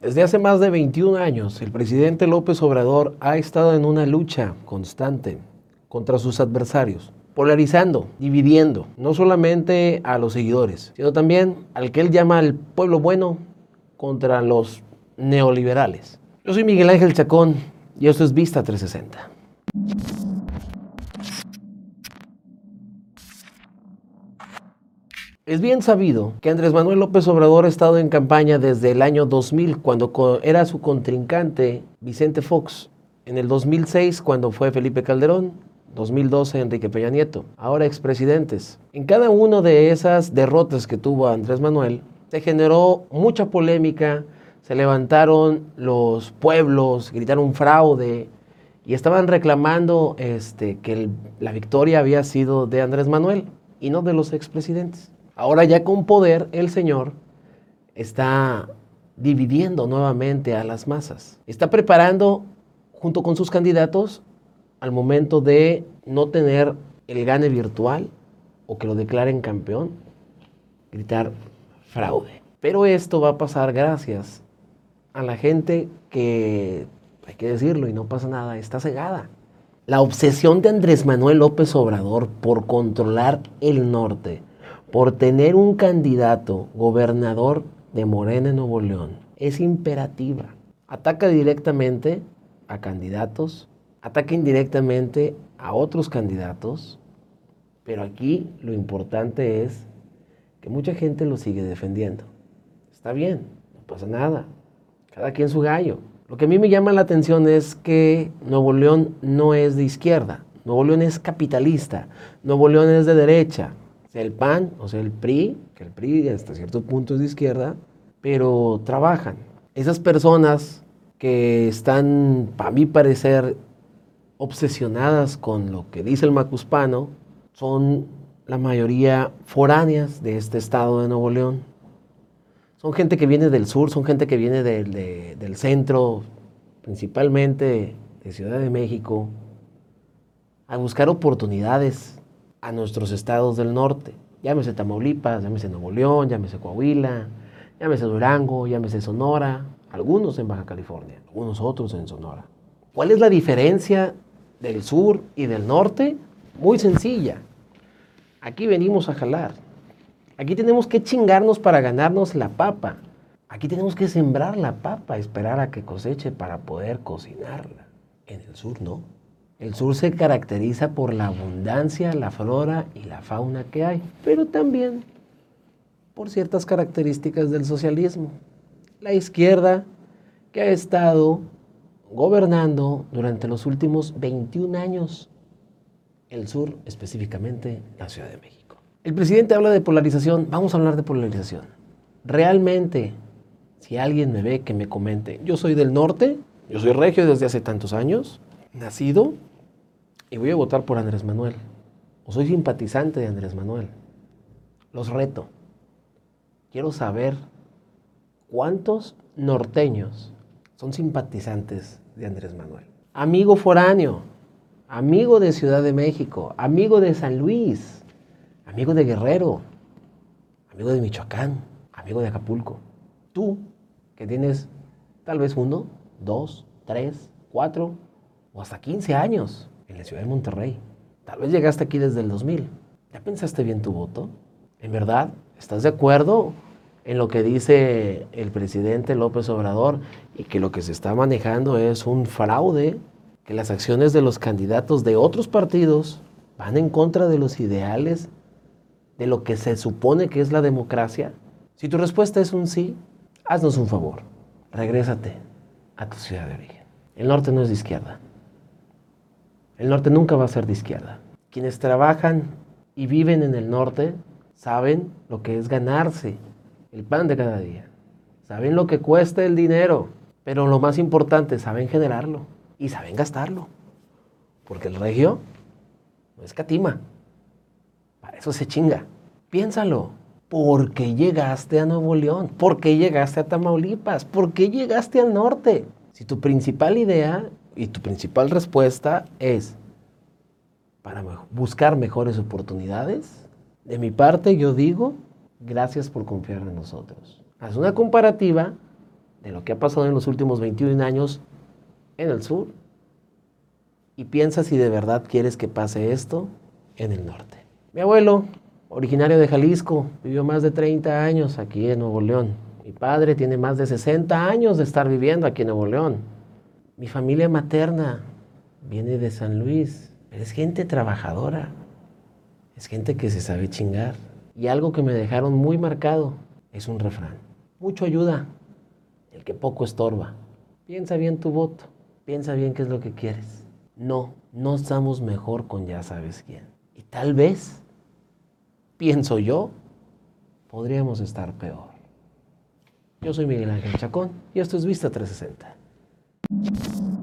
Desde hace más de 21 años, el presidente López Obrador ha estado en una lucha constante contra sus adversarios, polarizando, dividiendo, no solamente a los seguidores, sino también al que él llama el pueblo bueno contra los neoliberales. Yo soy Miguel Ángel Chacón y esto es Vista 360. Es bien sabido que Andrés Manuel López Obrador ha estado en campaña desde el año 2000, cuando era su contrincante Vicente Fox, en el 2006 cuando fue Felipe Calderón, 2012 Enrique Peña Nieto, ahora expresidentes. En cada una de esas derrotas que tuvo Andrés Manuel, se generó mucha polémica, se levantaron los pueblos, gritaron fraude y estaban reclamando este, que la victoria había sido de Andrés Manuel y no de los expresidentes. Ahora ya con poder, el Señor está dividiendo nuevamente a las masas. Está preparando, junto con sus candidatos, al momento de no tener el gane virtual o que lo declaren campeón, gritar fraude. Pero esto va a pasar gracias a la gente que, hay que decirlo y no pasa nada, está cegada. La obsesión de Andrés Manuel López Obrador por controlar el norte por tener un candidato gobernador de Morena en Nuevo León es imperativa. Ataca directamente a candidatos, ataca indirectamente a otros candidatos, pero aquí lo importante es que mucha gente lo sigue defendiendo. Está bien, no pasa nada, cada quien su gallo. Lo que a mí me llama la atención es que Nuevo León no es de izquierda, Nuevo León es capitalista, Nuevo León es de derecha, el PAN, o sea, el PRI, que el PRI hasta cierto punto es de izquierda, pero trabajan. Esas personas que están, para mi parecer, obsesionadas con lo que dice el macuspano, son la mayoría foráneas de este estado de Nuevo León. Son gente que viene del sur, son gente que viene del, del centro, principalmente de Ciudad de México, a buscar oportunidades a nuestros estados del norte. Llámese Tamaulipas, llámese Nuevo León, llámese Coahuila, llámese Durango, llámese Sonora, algunos en Baja California, algunos otros en Sonora. ¿Cuál es la diferencia del sur y del norte? Muy sencilla. Aquí venimos a jalar. Aquí tenemos que chingarnos para ganarnos la papa. Aquí tenemos que sembrar la papa, esperar a que coseche para poder cocinarla. En el sur no. El sur se caracteriza por la abundancia, la flora y la fauna que hay, pero también por ciertas características del socialismo. La izquierda que ha estado gobernando durante los últimos 21 años el sur, específicamente la Ciudad de México. El presidente habla de polarización, vamos a hablar de polarización. Realmente, si alguien me ve, que me comente, yo soy del norte, yo soy regio desde hace tantos años, nacido y voy a votar por Andrés Manuel. O soy simpatizante de Andrés Manuel. Los reto. Quiero saber cuántos norteños son simpatizantes de Andrés Manuel. Amigo foráneo, amigo de Ciudad de México, amigo de San Luis, amigo de Guerrero, amigo de Michoacán, amigo de Acapulco. Tú, que tienes tal vez uno, dos, tres, cuatro o hasta 15 años en la ciudad de Monterrey. Tal vez llegaste aquí desde el 2000. ¿Ya pensaste bien tu voto? ¿En verdad? ¿Estás de acuerdo en lo que dice el presidente López Obrador y que lo que se está manejando es un fraude? Que las acciones de los candidatos de otros partidos van en contra de los ideales de lo que se supone que es la democracia? Si tu respuesta es un sí, haznos un favor. Regrésate a tu ciudad de origen. El norte no es de izquierda. El norte nunca va a ser de izquierda. Quienes trabajan y viven en el norte saben lo que es ganarse el pan de cada día. Saben lo que cuesta el dinero, pero lo más importante, saben generarlo y saben gastarlo. Porque el regio no es catima. Para eso se chinga. Piénsalo. ¿Por qué llegaste a Nuevo León? ¿Por qué llegaste a Tamaulipas? ¿Por qué llegaste al norte? Si tu principal idea y tu principal respuesta es para buscar mejores oportunidades, De mi parte, yo digo, gracias por confiar en nosotros. Haz una comparativa de lo que ha pasado en los últimos 21 años en el sur y piensa si de verdad quieres que pase esto en el norte. Mi abuelo, originario de Jalisco, vivió más de 30 años aquí en Nuevo León. Mi padre tiene más de 60 años de estar viviendo aquí en Nuevo León. Mi familia materna viene de San Luis, es gente trabajadora, es gente que se sabe chingar. Y algo que me dejaron muy marcado es un refrán. Mucho ayuda, el que poco estorba. Piensa bien tu voto, piensa bien qué es lo que quieres. No, no estamos mejor con ya sabes quién. Y tal vez, pienso yo, podríamos estar peor. Yo soy Miguel Ángel Chacón y esto es Vista 360. you